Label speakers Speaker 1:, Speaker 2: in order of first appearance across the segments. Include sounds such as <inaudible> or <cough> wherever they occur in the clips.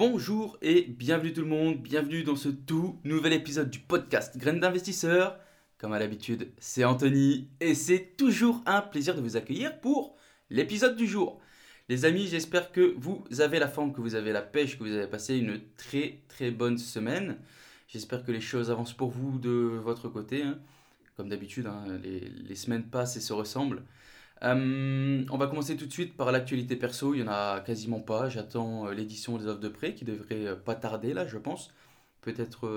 Speaker 1: Bonjour et bienvenue tout le monde, bienvenue dans ce tout nouvel épisode du podcast Graines d'investisseurs. Comme à l'habitude, c'est Anthony et c'est toujours un plaisir de vous accueillir pour l'épisode du jour. Les amis, j'espère que vous avez la forme, que vous avez la pêche, que vous avez passé une très très bonne semaine. J'espère que les choses avancent pour vous de votre côté. hein. Comme d'habitude, hein, les, les semaines passent et se ressemblent. Euh, on va commencer tout de suite par l'actualité perso. Il n'y en a quasiment pas. J'attends euh, l'édition des offres de prêt qui devrait euh, pas tarder là, je pense. Peut-être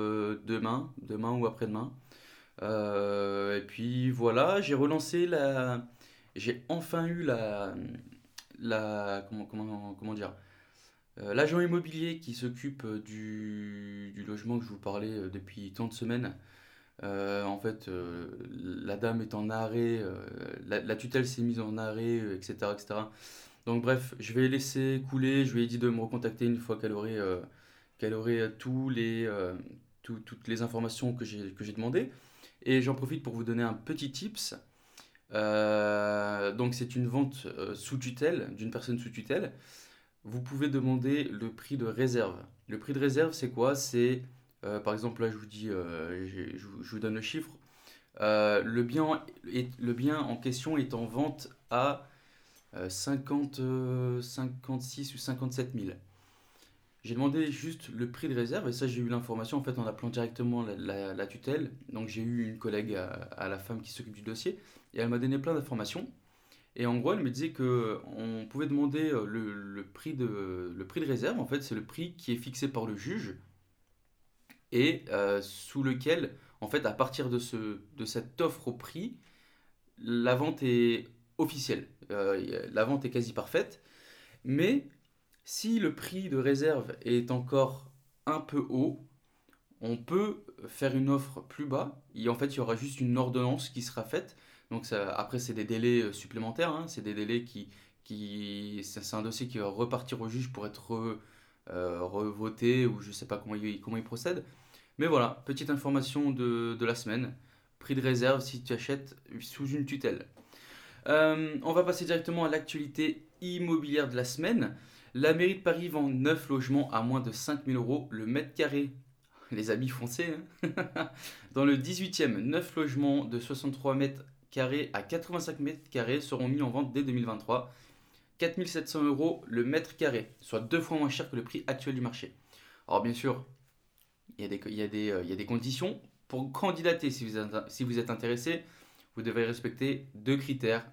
Speaker 1: demain, demain ou après-demain. Et puis voilà, j'ai relancé la. J'ai enfin eu la. la comment, dire L'agent immobilier qui s'occupe du, du logement que je vous parlais depuis tant de semaines. Euh, en fait, euh, la dame est en arrêt, euh, la, tutelle s'est mise en arrêt, etc., etc. Donc bref, je vais laisser couler. Je lui ai dit de me recontacter une fois qu'elle aurait, aurait tous les, tout- toutes les informations que j'ai que j'ai demandées. Et j'en profite pour vous donner un petit tips. Donc c'est une vente sous tutelle, d'une personne sous tutelle. Vous pouvez demander le prix de réserve. Le prix de réserve, c'est quoi? C'est, euh, par exemple, là, je vous dis, euh, je, vous donne le chiffre. Euh, le bien, est- le bien en question est en vente à euh, 50, euh, 56 ou 57 000. J'ai demandé juste le prix de réserve et ça j'ai eu l'information en fait en appelant directement la, tutelle. Donc j'ai eu une collègue à, la femme qui s'occupe du dossier et elle m'a donné plein d'informations. Et en gros elle me disait que on pouvait demander le prix de, le prix de réserve. En fait c'est le prix qui est fixé par le juge et euh, sous lequel en fait à partir de, ce, de cette offre au prix, la vente est officielle. Euh, la vente est quasi parfaite. Mais si le prix de réserve est encore un peu haut, on peut faire une offre plus bas. Et en fait, il y aura juste une ordonnance qui sera faite. Donc après, c'est des délais euh, supplémentaires. hein. C'est des délais qui, qui c'est un dossier qui va repartir au juge pour être euh, revoté ou je sais pas comment il, comment il procède. Mais voilà, petite information de, de la semaine. Prix de réserve si tu achètes sous une tutelle. Euh, on va passer directement à l'actualité immobilière de la semaine. La mairie de Paris vend 9 logements à moins de 5000 euros le mètre carré. <laughs> Les amis foncés. hein. <laughs> Dans le 18e, 9 logements de 63 mètres carrés à 85 mètres carrés seront mis en vente dès 2023. 4700 euros le mètre carré, soit deux fois moins cher que le prix actuel du marché. Alors bien sûr, il y a des, conditions. Pour candidater, si vous êtes, si vous êtes intéressé, vous devez respecter deux critères.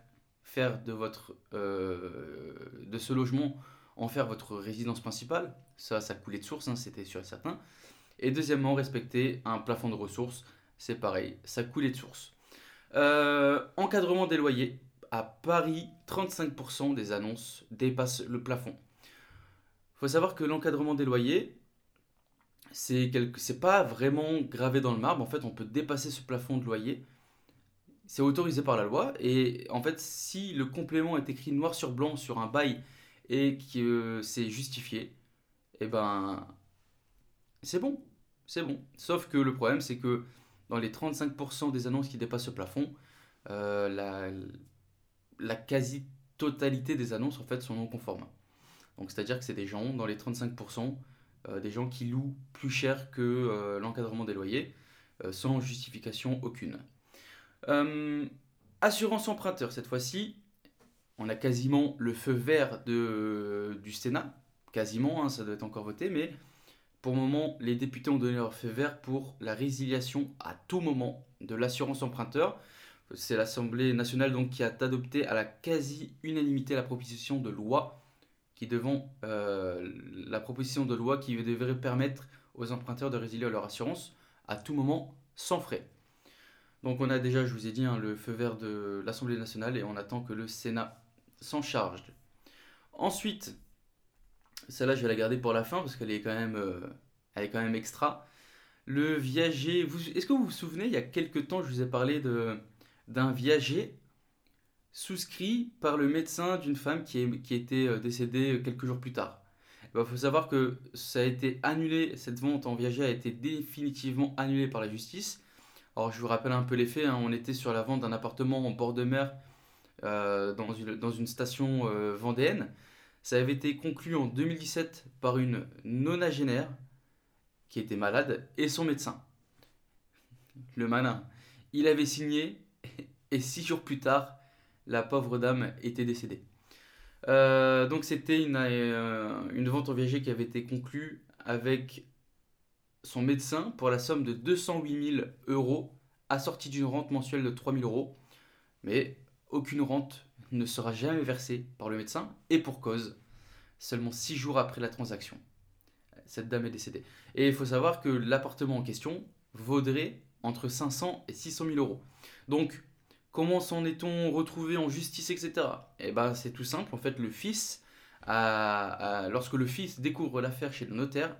Speaker 1: Faire de, votre, euh, de ce logement en faire votre résidence principale. Ça, ça coulait de source, hein, c'était sûr et certain. Et deuxièmement, respecter un plafond de ressources. C'est pareil, ça coulait de source. Euh, encadrement des loyers. À Paris, 35% des annonces dépassent le plafond. Il faut savoir que l'encadrement des loyers, c'est quelque... pas vraiment gravé dans le marbre. En fait, on peut dépasser ce plafond de loyer. C'est autorisé par la loi. Et en fait, si le complément est écrit noir sur blanc sur un bail et que c'est justifié, eh ben, c'est bon. C'est bon. Sauf que le problème, c'est que dans les 35% des annonces qui dépassent ce plafond, euh, la, la quasi-totalité des annonces en fait sont non conformes. Donc c'est-à-dire que c'est des gens, dans les 35%, euh, des gens qui louent plus cher que euh, l'encadrement des loyers, euh, sans justification aucune. Assurance emprunteur, cette fois-ci, on a quasiment le feu vert du Sénat, quasiment, hein, ça doit être encore voté, mais pour le moment, les députés ont donné leur feu vert pour la résiliation à tout moment de l'assurance emprunteur. C'est l'Assemblée nationale donc qui a adopté à la quasi-unanimité la proposition de loi qui euh, la proposition de loi qui devrait permettre aux emprunteurs de résilier leur assurance à tout moment sans frais. Donc on a déjà, je vous ai dit, hein, le feu vert de l'Assemblée nationale et on attend que le Sénat s'en charge. Ensuite, celle-là je vais la garder pour la fin parce qu'elle est quand même, euh, est quand même extra. Le viager, est-ce que vous vous souvenez, il y a quelques temps, je vous ai parlé d'un viager souscrit par le médecin d'une femme qui, est, qui était euh, décédée quelques jours plus tard. Il bah, faut savoir que ça a été annulé, cette vente en viager a été définitivement annulée par la justice. Alors je vous rappelle un peu les faits, hein. on était sur la vente d'un appartement en bord de mer euh, dans, une, dans, une, station euh, vendéenne. Ça avait été conclu en 2017 par une nonagénaire qui était malade et son médecin. Le malin. Il avait signé et six jours plus tard, la pauvre dame était décédée. Euh, donc c'était une, euh, vente en viager qui avait été conclue avec son médecin pour la somme de 208 000 euros, assortie d'une rente mensuelle de 3 000 euros. Mais aucune rente ne sera jamais versée par le médecin, et pour cause, seulement 6 jours après la transaction. Cette dame est décédée. Et il faut savoir que l'appartement en question vaudrait entre 500 et 600 000 euros. Donc Comment s'en est-on retrouvé en justice, etc. Eh ben, c'est tout simple. En fait, le fils, lorsque le fils découvre l'affaire chez le notaire,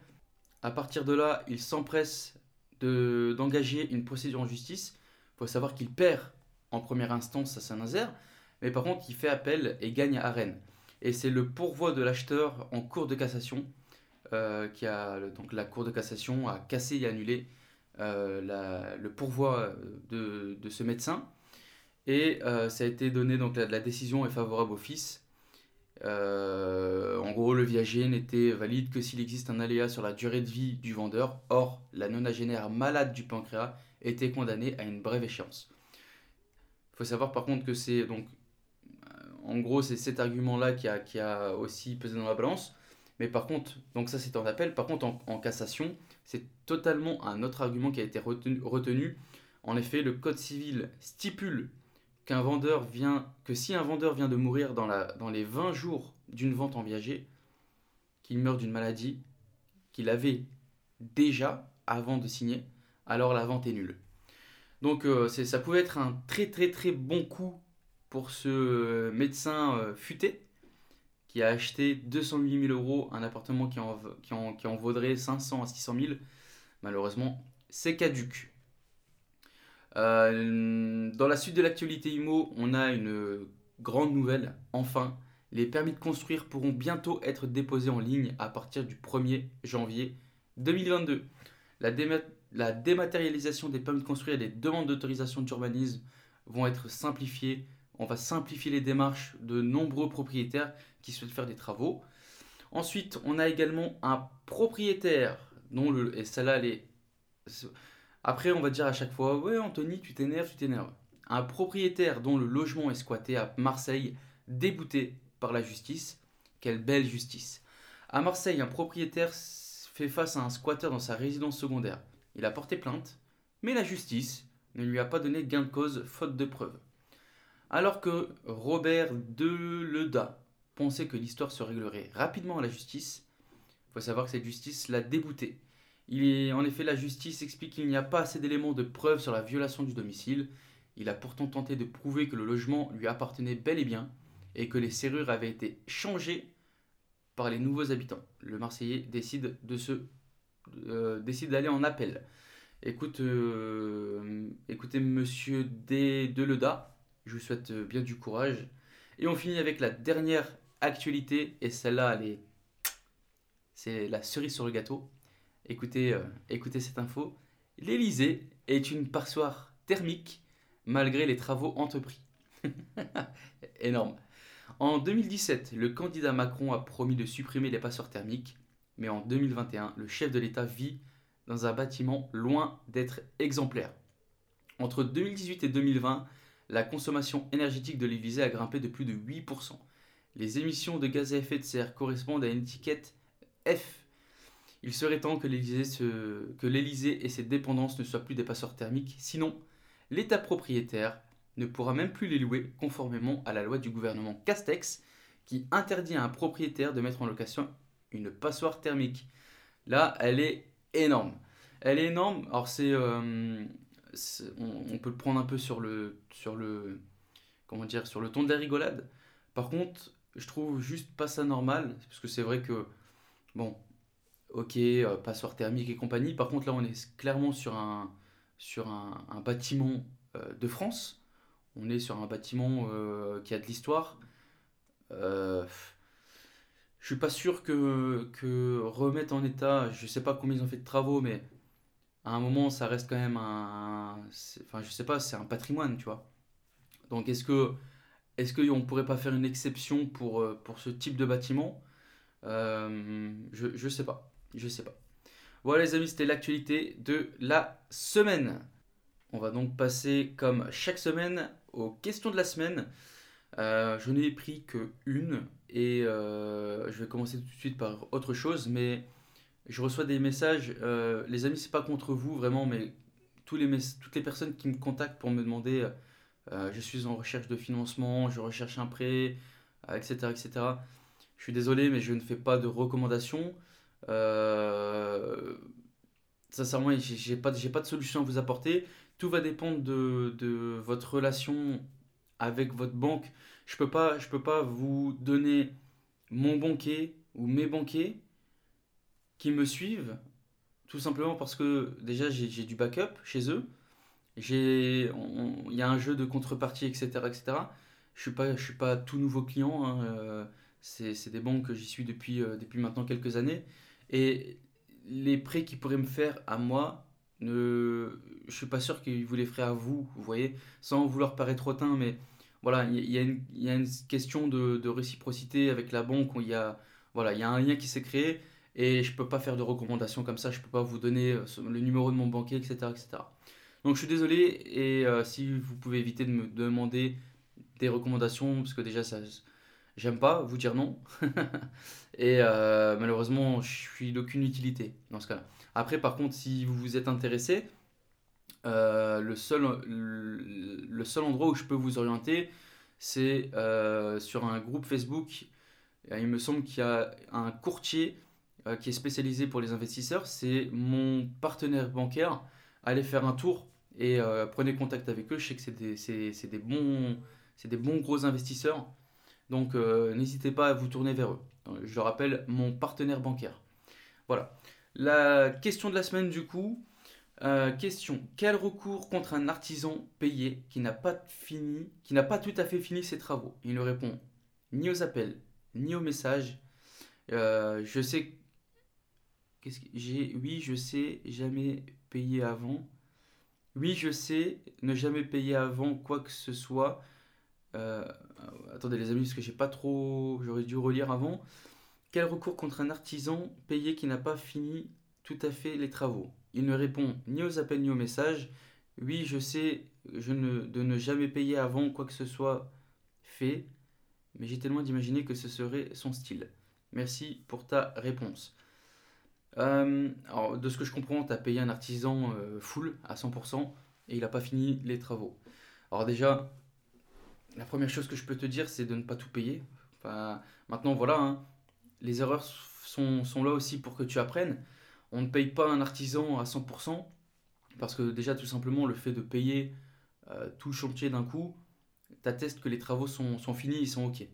Speaker 1: à partir de là, il s'empresse d'engager une procédure en justice. Il faut savoir qu'il perd en première instance à Saint-Nazaire, mais par contre, il fait appel et gagne à Rennes. Et c'est le pourvoi de l'acheteur en cour de cassation euh, qui a donc la cour de cassation a cassé et annulé euh, le pourvoi de, de, ce médecin. Et euh, ça a été donné, donc la, la décision est favorable au fils. Euh, en gros, le viager n'était valide que s'il existe un aléa sur la durée de vie du vendeur. Or, la nonagénaire malade du pancréas était condamnée à une brève échéance. Il faut savoir par contre que c'est donc, euh, en gros, c'est cet argument-là qui a, qui a aussi pesé dans la balance. Mais par contre, donc ça c'est en appel. Par contre, en cassation, c'est totalement un autre argument qui a été retenu. En effet, le code civil stipule qu'un vendeur vient, que si un vendeur vient de mourir dans, les 20 jours d'une vente en viager, qu'il meurt d'une maladie qu'il avait déjà avant de signer, alors la vente est nulle. Donc euh, ça pouvait être un très très très bon coup pour ce médecin euh, futé qui a acheté 208 000 euros un appartement qui en, qui en, qui en vaudrait 500 à 600 000. Malheureusement, c'est caduque. Euh, dans la suite de l'actualité IMO, on a une grande nouvelle. Enfin, les permis de construire pourront bientôt être déposés en ligne à partir du 1er janvier 2022. La, la dématérialisation des permis de construire et des demandes d'autorisation d'urbanisme vont être simplifiées. On va simplifier les démarches de nombreux propriétaires qui souhaitent faire des travaux. Ensuite, on a également un propriétaire dont le et celle-là elle est après, on va dire à chaque fois Ouais, Anthony, tu t'énerves, tu t'énerves. Un propriétaire dont le logement est squatté à Marseille, débouté par la justice. Quelle belle justice. À Marseille, un propriétaire fait face à un squatteur dans sa résidence secondaire. Il a porté plainte, mais la justice ne lui a pas donné gain de cause faute de preuves. Alors que Robert Deleda pensait que l'histoire se réglerait rapidement à la justice, il faut savoir que cette justice l'a débouté en effet, la justice explique qu'il n'y a pas assez d'éléments de preuve sur la violation du domicile. Il a pourtant tenté de prouver que le logement lui appartenait bel et bien et que les serrures avaient été changées par les nouveaux habitants. Le Marseillais décide euh, d'aller en appel. Euh, écoutez, Monsieur D. Deleda, je vous souhaite bien du courage. Et on finit avec la dernière actualité, et celle-là, elle est, c'est la cerise sur le gâteau. Écoutez, euh, écoutez cette info. L'Elysée est une passoire thermique malgré les travaux entrepris. <laughs> Énorme. En 2017, le candidat Macron a promis de supprimer les passoires thermiques, mais en 2021, le chef de l'État vit dans un bâtiment loin d'être exemplaire. Entre 2018 et 2020, la consommation énergétique de l'Elysée a grimpé de plus de 8%. Les émissions de gaz à effet de serre correspondent à une étiquette F il serait temps que l'Elysée et ses dépendances ne soient plus des passeurs thermiques, sinon l'État propriétaire ne pourra même plus les louer conformément à la loi du gouvernement Castex qui interdit à un propriétaire de mettre en location une passoire thermique. Là, elle est énorme. Elle est énorme. Alors c'est euh, on, peut le prendre un peu sur le, sur le, comment dire, sur le ton de la rigolade. Par contre, je trouve juste pas ça normal, parce que c'est vrai que, bon, ok, euh, passoire thermique et compagnie. Par contre, là, on est clairement sur un, sur un, bâtiment euh, de France. On est sur un bâtiment euh, qui a de l'histoire. je suis pas sûr que, que remettre en état, je sais pas combien ils ont fait de travaux, mais à un moment, ça reste quand même un. Enfin, je sais pas, c'est un patrimoine, tu vois. Donc, est-ce que. Est-ce qu'on pourrait pas faire une exception pour, pour ce type de bâtiment? Je, je sais pas. Je sais pas. Voilà les amis, c'était l'actualité de la semaine. On va donc passer comme chaque semaine aux questions de la semaine. Euh, je n'ai pris que une et euh, je vais commencer tout de suite par autre chose, mais je reçois des messages. Euh, les amis, c'est pas contre vous vraiment, mais toutes les personnes qui me contactent pour me demander je suis en recherche de financement, je recherche un prêt, etc., etc. Je suis désolé, mais je ne fais pas de recommandations. Euh, sincèrement, j'ai pas, pas de solution à vous apporter. Tout va dépendre de, de votre relation avec votre banque. Je peux pas, je peux pas vous donner mon banquier ou mes banquiers qui me suivent, tout simplement parce que déjà j'ai du backup chez eux. Il y a un jeu de contrepartie, etc. etc. Je suis pas, suis pas tout nouveau client. Hein, euh, c'est des banques que j'y suis depuis, euh, depuis maintenant quelques années. Et les prêts qu'ils pourraient me faire à moi, ne, je suis pas sûr qu'ils vous les feraient à vous, vous voyez, sans vouloir paraître hautain, mais voilà, il y, y, a une question de, de, réciprocité avec la banque il y a, voilà, il y a un lien qui s'est créé et je peux pas faire de recommandations comme ça, je peux pas vous donner euh, le numéro de mon banquier, etc. etc. Donc je suis désolé et euh, si vous pouvez éviter de me demander des recommandations, parce que déjà ça, j'aime pas vous dire non. <laughs> et euh, malheureusement, je suis d'aucune utilité dans ce cas-là. Après, par contre, si vous vous êtes intéressé, le, seul, le seul endroit où je peux vous orienter, c'est sur un groupe Facebook. Il me semble qu'il y a un courtier qui est spécialisé pour les investisseurs. C'est mon partenaire bancaire. Allez faire un tour et prenez contact avec eux. Je sais que c'est des, des, bons, des bons gros investisseurs. Donc euh, n'hésitez pas à vous tourner vers eux. Je le rappelle, mon partenaire bancaire. Voilà. La question de la semaine du coup. Euh, question quel recours contre un artisan payé qui n'a pas fini, qui n'a pas tout à fait fini ses travaux? Il ne répond ni aux appels ni aux messages. Euh, je sais qu'est-ce que j'ai oui je sais jamais payer avant. Oui je sais ne jamais payer avant quoi que ce soit. Euh, attendez les amis, parce que j'ai pas trop. J'aurais dû relire avant. Quel recours contre un artisan payé qui n'a pas fini tout à fait les travaux? Il ne répond ni aux appels ni aux messages. Oui, je sais je ne, de ne jamais payer avant quoi que ce soit fait, mais j'ai tellement d'imaginer que ce serait son style. Merci pour ta réponse. Euh, alors, de ce que je comprends, tu as payé un artisan euh, full à 100% et il n'a pas fini les travaux. Alors déjà, la première chose que je peux te dire, c'est de ne pas tout payer. Maintenant, voilà, hein, les erreurs sont, là aussi pour que tu apprennes. On ne paye pas un artisan à 100%, parce que déjà, tout simplement, le fait de payer euh, tout le chantier d'un coup, t'atteste que les travaux sont, finis, ils sont OK.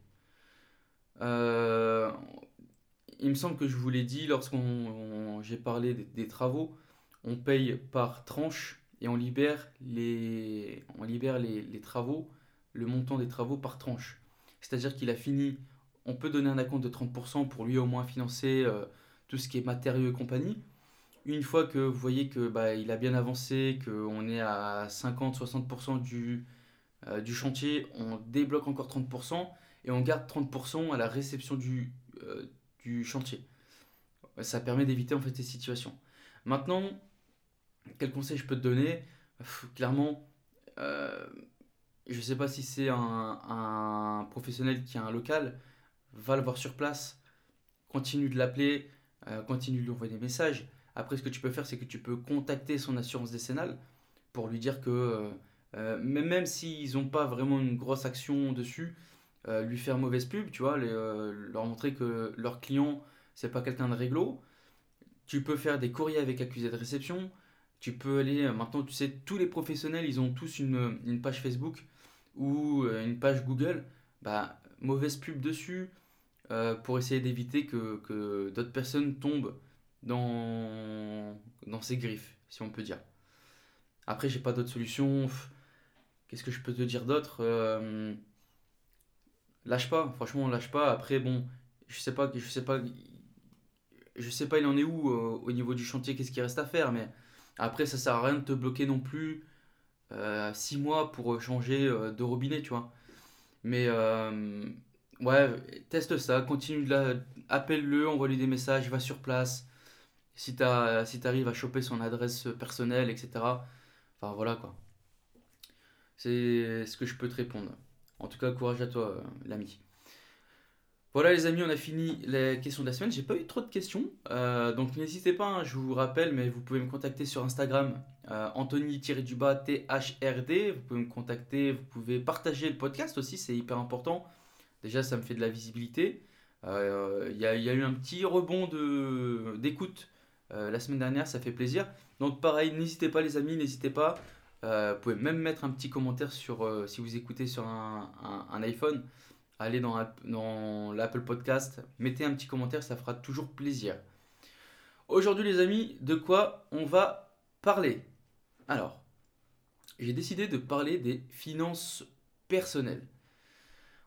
Speaker 1: Il me semble que je vous l'ai dit lorsqu'on j'ai parlé des, travaux, on paye par tranche et on libère les, on libère les, les travaux le montant des travaux par tranche. C'est-à-dire qu'il a fini, on peut donner un acompte de 30% pour lui au moins financer euh, tout ce qui est matériaux et compagnie. Une fois que vous voyez que bah, il a bien avancé, qu'on est à 50-60% du, euh, du chantier, on débloque encore 30% et on garde 30% à la réception du, euh, chantier. Ça permet d'éviter en fait ces situations. Maintenant, quel conseil je peux te donner? Clairement, je ne sais pas si c'est un, professionnel qui a un local, va le voir sur place, continue de l'appeler, euh, continue de lui envoyer des messages. Après, ce que tu peux faire, c'est que tu peux contacter son assurance décennale pour lui dire que, euh, euh, même s'ils n'ont pas vraiment une grosse action dessus, lui faire mauvaise pub, tu vois, leur montrer que leur client, c'est pas quelqu'un de réglo. Tu peux faire des courriers avec accusé de réception. Tu peux aller, maintenant tu sais, tous les professionnels, ils ont tous une, page Facebook ou une page Google. Bah, mauvaise pub dessus pour essayer d'éviter que, que d'autres personnes tombent dans, dans ces griffes, si on peut dire. Après, j'ai pas d'autre solution. Qu'est-ce que je peux te dire d'autre euh, Lâche pas, franchement, lâche pas. Après, bon, je sais pas, je sais pas, je sais pas, il en est où euh, au niveau du chantier, qu'est-ce qui reste à faire, mais après, ça sert à rien de te bloquer non plus 6 euh, mois pour changer de robinet, tu vois. Mais ouais, teste ça, continue de la, appelle-le, envoie-lui des messages, va sur place. Si tu si arrives à choper son adresse personnelle, etc. Enfin voilà quoi. C'est ce que je peux te répondre. En tout cas, courage à toi, euh, l'ami. Voilà les amis, on a fini les questions de la semaine. J'ai pas eu trop de questions, euh, donc n'hésitez pas. Hein, je vous rappelle, mais vous pouvez me contacter sur Instagram, euh, Anthony-du-bas THRD. Vous pouvez me contacter, vous pouvez partager le podcast aussi, c'est hyper important. Déjà, ça me fait de la visibilité. Il y, a eu un petit rebond d'écoute la semaine dernière, ça fait plaisir. Donc pareil, n'hésitez pas les amis, n'hésitez pas. Euh, vous pouvez même mettre un petit commentaire sur, euh, si vous écoutez sur un, iPhone. Allez dans, l'Apple Podcast, mettez un petit commentaire, ça fera toujours plaisir. Aujourd'hui les amis, de quoi on va parler? Alors, j'ai décidé de parler des finances personnelles.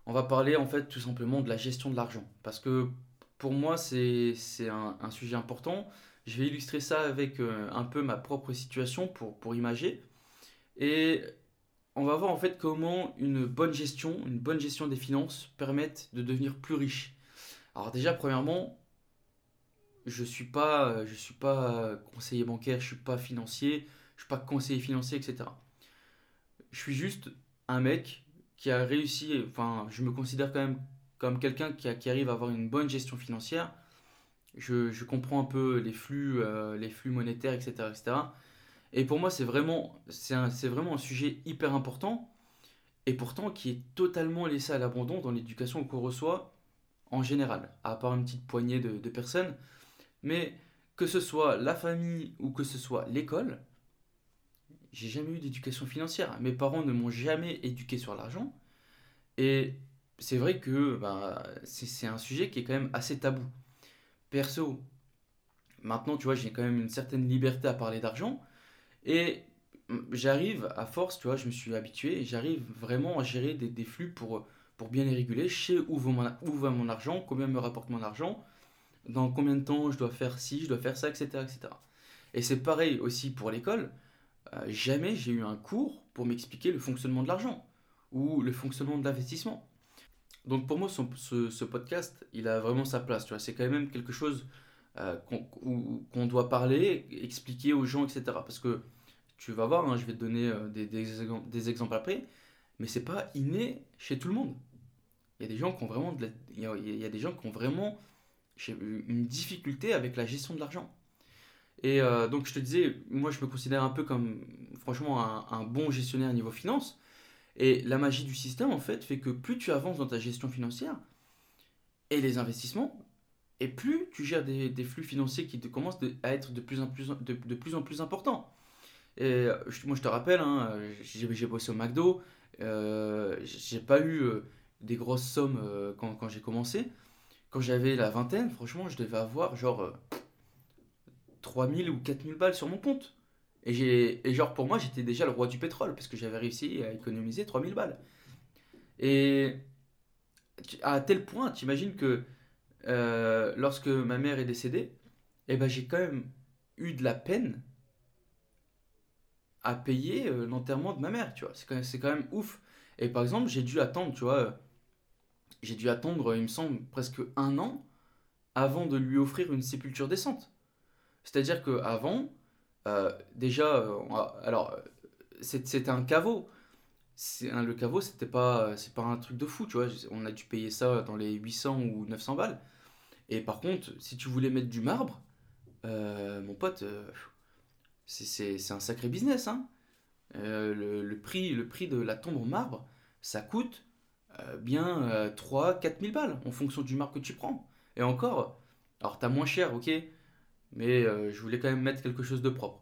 Speaker 1: On va parler en fait tout simplement de la gestion de l'argent. Parce que pour moi c'est un, un, sujet important. Je vais illustrer ça avec euh, un peu ma propre situation pour, pour imager. Et on va voir en fait comment une bonne gestion, une bonne gestion des finances permettent de devenir plus riche. Alors déjà, premièrement, je suis, suis pas conseiller bancaire, je ne suis pas financier, je ne suis pas conseiller financier, etc. Je suis juste un mec qui a réussi, enfin, je me considère quand même comme quelqu'un qui, qui arrive à avoir une bonne gestion financière je, comprends un peu les flux, euh, les flux monétaires, etc., etc. Et pour moi, c'est vraiment, c'est vraiment un sujet hyper important et pourtant qui est totalement laissé à l'abandon dans l'éducation qu'on reçoit en général, à part une petite poignée de, personnes. Mais que ce soit la famille ou que ce soit l'école, j'ai jamais eu d'éducation financière. Mes parents ne m'ont jamais éduqué sur l'argent. Et c'est vrai que bah, c'est un sujet qui est quand même assez tabou perso, maintenant, tu vois, j'ai quand même une certaine liberté à parler d'argent. Et j'arrive, à force, tu vois, je me suis habitué, et j'arrive vraiment à gérer des, flux pour, pour bien les réguler. Je sais où va, mon, où va mon argent, combien me rapporte mon argent, dans combien de temps je dois faire ci, je dois faire ça, etc. etc. Et c'est pareil aussi pour l'école. Euh, jamais j'ai eu un cours pour m'expliquer le fonctionnement de l'argent ou le fonctionnement de l'investissement. Donc pour moi, ce, podcast, il a vraiment sa place. Tu vois, c'est quand même quelque chose euh, qu'on doit parler, expliquer aux gens, etc. Parce que tu vas voir, hein, je vais te donner euh, des, exemples après, mais c'est pas inné chez tout le monde. Il y a des gens qui ont vraiment, il, y a, des gens qui ont vraiment une difficulté avec la gestion de l'argent. Et euh, donc je te disais, moi je me considère un peu comme franchement un, un bon gestionnaire niveau finance. Et la magie du système, en fait, fait que plus tu avances dans ta gestion financière et les investissements, et plus tu gères des, flux financiers qui te commencent à être de plus en plus, de, plus, en plus importants. Et moi, je te rappelle, hein, j'ai bossé au McDo, euh, j'ai pas eu euh, des grosses sommes euh, quand, quand j'ai commencé. Quand j'avais la vingtaine, franchement, je devais avoir genre 3000 ou 4000 balles sur mon compte. Et, et genre, pour moi, j'étais déjà le roi du pétrole parce que j'avais réussi à économiser 3000 balles. Et à tel point, tu imagines que euh, lorsque ma mère est décédée, eh ben, j'ai quand même eu de la peine à payer euh, l'enterrement de ma mère, tu vois. C'est quand, même, ouf. Et par exemple, j'ai dû attendre, tu vois, euh, j'ai dû attendre, il me semble, presque un an avant de lui offrir une sépulture décente. C'est-à-dire qu'avant, euh, déjà, alors, c'était un caveau. Le caveau, c'était pas, c'est pas un truc de fou, tu vois. On a dû payer ça dans les 800 ou 900 balles. Et par contre, si tu voulais mettre du marbre, euh, mon pote, c'est un sacré business. Hein. le, prix, le prix de la tombe en marbre, ça coûte bien 3-4 000 balles en fonction du marbre que tu prends. Et encore, alors t'as moins cher, ok, mais euh, je voulais quand même mettre quelque chose de propre.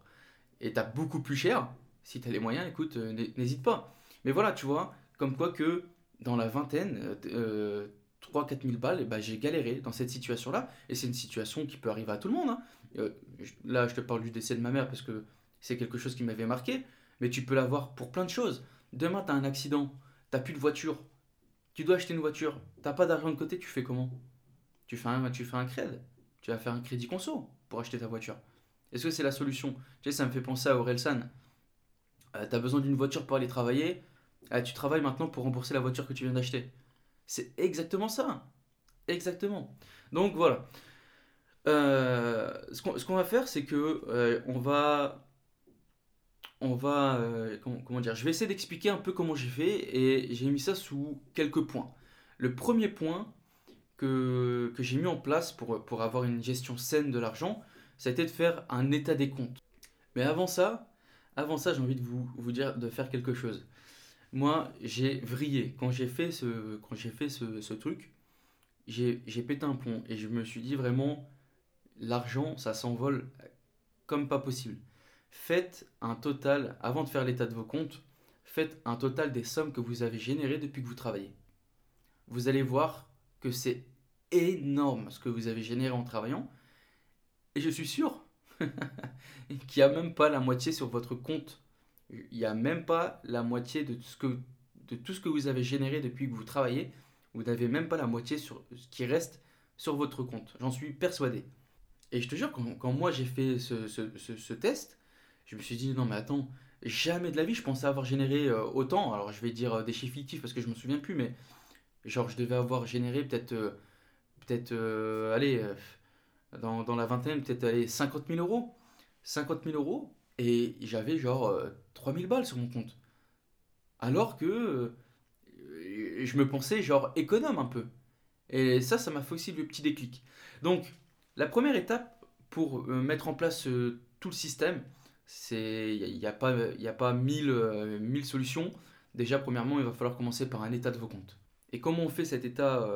Speaker 1: et tu as beaucoup plus cher, si tu as les moyens, écoute, euh, n'hésite pas. Mais voilà, tu vois, comme quoi que dans la vingtaine, euh, 3-4 000 balles, bah, j'ai galéré dans cette situation-là. Et c'est une situation qui peut arriver à tout le monde. Hein. Euh, là, je te parle du décès de ma mère parce que c'est quelque chose qui m'avait marqué. Mais tu peux l'avoir pour plein de choses. Demain, tu as un accident, tu plus de voiture, tu dois acheter une voiture, tu pas d'argent de côté, tu fais comment? Tu fais, un, tu fais un crédit, tu vas faire un crédit conso pour acheter ta voiture. Est-ce que c'est la solution? Tu sais, ça me fait penser à Orelsan. Euh, tu as besoin d'une voiture pour aller travailler, euh, tu travailles maintenant pour rembourser la voiture que tu viens d'acheter. C'est exactement ça. Exactement. Donc voilà. Euh, ce qu'on va faire, c'est que euh, on va. On va. Comment, dire Je vais essayer d'expliquer un peu comment j'ai fait et j'ai mis ça sous quelques points. Le premier point que, que j'ai mis en place pour, pour avoir une gestion saine de l'argent, ça a été de faire un état des comptes. Mais avant ça, avant ça, j'ai envie de vous, dire de faire quelque chose moi, j'ai vrillé. Quand j'ai fait ce, quand j'ai fait ce truc, j'ai pété un plomb et je me suis dit vraiment, l'argent, ça s'envole comme pas possible. Faites un total, avant de faire l'état de vos comptes, faites un total des sommes que vous avez générées depuis que vous travaillez. Vous allez voir que c'est énorme ce que vous avez généré en travaillant. Et je suis sûr <laughs> qu'il n'y a même pas la moitié sur votre compte il n'y a même pas la moitié de tout, ce que, de tout ce que vous avez généré depuis que vous travaillez. Vous n'avez même pas la moitié sur ce qui reste sur votre compte. J'en suis persuadé. Et je te jure, quand, moi j'ai fait ce, test, je me suis dit non mais attends, jamais de la vie je pensais avoir généré euh, autant. Alors je vais dire euh, des chiffres fictifs parce que je me souviens plus, mais genre je devais avoir généré peut-être, euh, peut-être, allez, dans, la vingtaine, peut-être allez, 50 000 euros. 50 000 euros, et j'avais genre 3000 euh, balles sur mon compte. Alors que euh, je me pensais genre économe un peu. Et ça, ça m'a fait aussi le petit déclic. Donc, la première étape pour euh, mettre en place tout le système, c'est il n'y a, pas, y a pas mille, mille solutions. Déjà, premièrement, il va falloir commencer par un état de vos comptes. Et comment on fait cet état,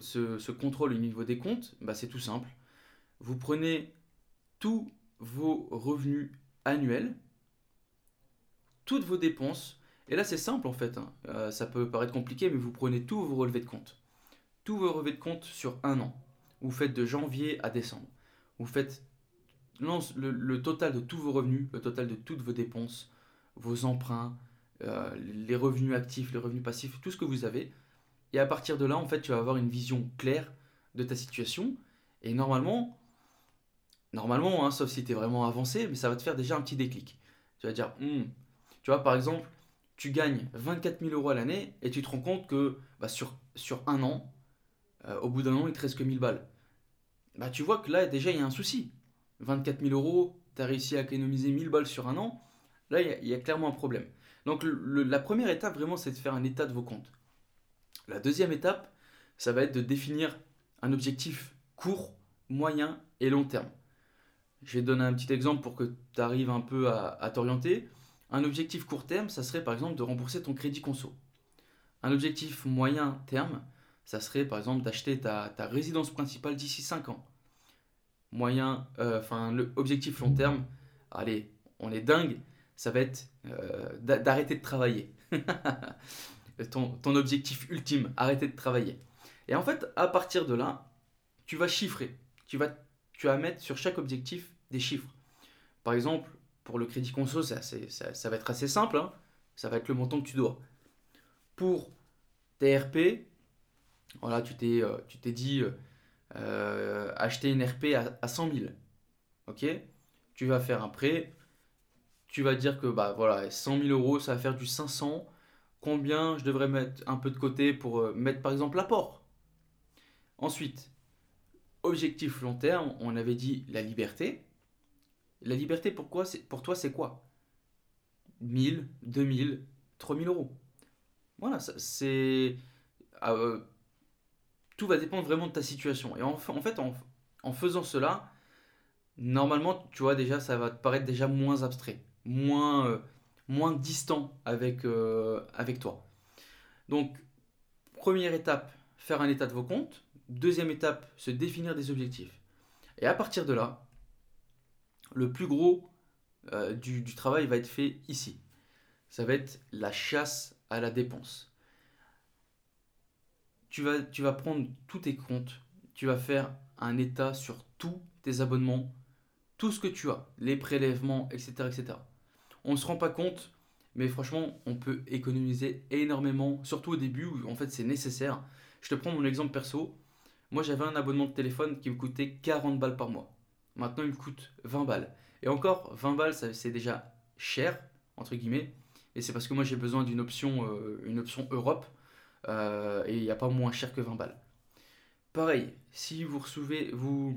Speaker 1: ce, ce, contrôle au niveau des comptes? Bah, C'est tout simple. Vous prenez tous vos revenus annuel, toutes vos dépenses. Et là, c'est simple en fait. Hein. Euh, ça peut paraître compliqué, mais vous prenez tous vos relevés de compte. Tous vos relevés de compte sur un an. Vous faites de janvier à décembre. Vous faites le, le total de tous vos revenus, le total de toutes vos dépenses, vos emprunts, euh, les revenus actifs, les revenus passifs, tout ce que vous avez. Et à partir de là, en fait, tu vas avoir une vision claire de ta situation. Et normalement, Normalement, hein, sauf si tu es vraiment avancé, mais ça va te faire déjà un petit déclic. Tu vas dire, hmm. tu vois, par exemple, tu gagnes 24 000 euros à l'année et tu te rends compte que bah, sur, sur un an, euh, au bout d'un an, il te reste que 1000 balles. Bah, tu vois que là, déjà, il y a un souci. 24 000 euros, tu as réussi à économiser 1000 balles sur un an. Là, il y, a clairement un problème. Donc, la première étape, vraiment, c'est de faire un état de vos comptes. La deuxième étape, ça va être de définir un objectif court, moyen et long terme. Je vais te donner un petit exemple pour que tu arrives un peu à, t'orienter. Un objectif court terme, ça serait par exemple de rembourser ton crédit conso. Un objectif moyen terme, ça serait par exemple d'acheter ta, résidence principale d'ici 5 ans. Moyen, euh, enfin, le objectif long terme, allez, on est dingue, ça va être euh, d'arrêter de travailler. <laughs> ton, ton objectif ultime, arrêter de travailler. Et en fait, à partir de là, tu vas chiffrer. Tu vas, tu vas mettre sur chaque objectif des chiffres. Par exemple, pour le crédit conso, ça, ça, va être assez simple. Hein. ça va être le montant que tu dois. Pour TRP, voilà, tu t'es, euh, tu t'es dit euh, euh, acheter une RP à, à 100 000. Ok? Tu vas faire un prêt. Tu vas dire que bah, voilà, 100 000 euros, ça va faire du 500. Combien je devrais mettre un peu de côté pour mettre par exemple l'apport? Ensuite, objectif long terme, on avait dit la liberté. La liberté, pourquoi pour toi, c'est quoi? 1000, 2000, 3000 euros. Voilà, c'est. Euh, tout va dépendre vraiment de ta situation. Et en, fait, en, faisant cela, normalement, tu vois, déjà, ça va te paraître déjà moins abstrait, moins, euh, moins distant avec, euh, avec toi. Donc, première étape, faire un état de vos comptes. Deuxième étape, se définir des objectifs. Et à partir de là, le plus gros euh, du, travail va être fait ici. Ça va être la chasse à la dépense. Tu vas, tu vas prendre tous tes comptes, tu vas faire un état sur tous tes abonnements, tout ce que tu as, les prélèvements, etc. etc. On ne se rend pas compte, mais franchement, on peut économiser énormément, surtout au début où en fait c'est nécessaire. Je te prends mon exemple perso. Moi j'avais un abonnement de téléphone qui me coûtait 40 balles par mois. Maintenant il me coûte 20 balles. Et encore, 20 balles c'est déjà cher, entre guillemets. Et c'est parce que moi j'ai besoin d'une option, euh, une option Europe. euh, et il n'y a pas moins cher que 20 balles. Pareil, si vous recevez, vous,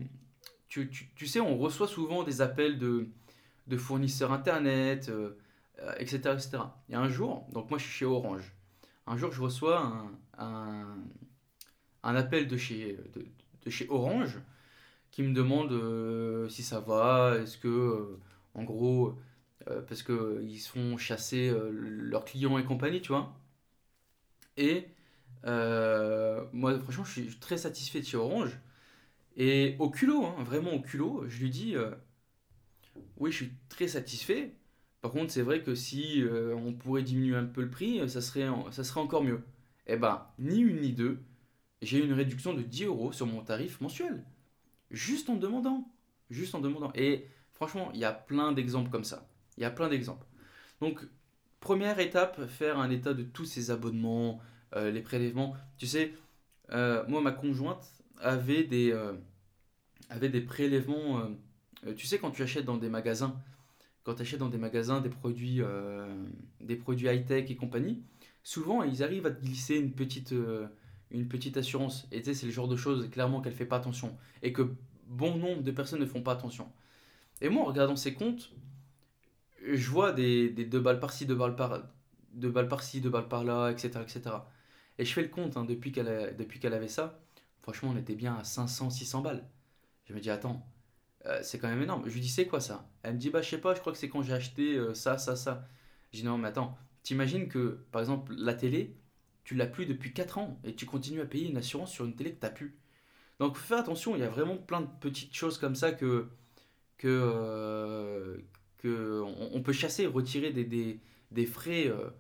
Speaker 1: tu, tu- sais, on reçoit souvent des appels de, de fournisseurs internet, euh, etc., a un jour, donc moi je suis chez Orange. Un jour, je reçois un, un appel de chez, de, chez Orange qui me demande euh, si ça va, est-ce que, euh, en gros, euh, parce qu'ils se font chasser leurs clients et compagnie, tu vois. Et moi, franchement, je suis très satisfait de chez Orange. Et au culot, hein, vraiment au culot, je lui dis Oui, je suis très satisfait. Par contre, c'est vrai que si on pourrait diminuer un peu le prix, ça serait, ça serait encore mieux. Eh ben, ni une ni deux, j'ai eu une réduction de 10 euros sur mon tarif mensuel. Juste en demandant. Juste en demandant. Et franchement, il y a plein d'exemples comme ça. Il y a plein d'exemples. Donc, première étape, faire un état de tous ces abonnements, euh, les prélèvements. Tu sais, euh, moi, ma conjointe avait des, euh, avait des prélèvements. tu sais, quand tu achètes dans des magasins, quand tu achètes dans des magasins des produits, des produits high-tech et compagnie, souvent ils arrivent à te glisser une petite, une petite assurance. Et tu sais, c'est le genre de choses clairement qu'elle fait pas attention. Et que bon nombre de personnes ne font pas attention. Et moi, en regardant ces comptes, je vois des, deux balles par-ci, deux balles par, deux balles par-ci, deux balles par-là, etc., etc. Et je fais le compte, hein, depuis qu'elle a- depuis qu'elle avait ça, franchement, on était bien à 500, 600 balles. Je me dis, attends, euh, c'est quand même énorme. Je lui dis, c'est quoi ça? Elle me dit, bah, je sais pas, je crois que c'est quand j'ai acheté euh, ça, ça, ça. Je dis, non, mais attends, t'imagines que, par exemple, la télé, tu l'as plus depuis 4 ans et tu continues à payer une assurance sur une télé que t'as plus. Donc, fais attention, il y a vraiment plein de petites choses comme ça que, que, euh, on, peut chasser, retirer des, frais. euh,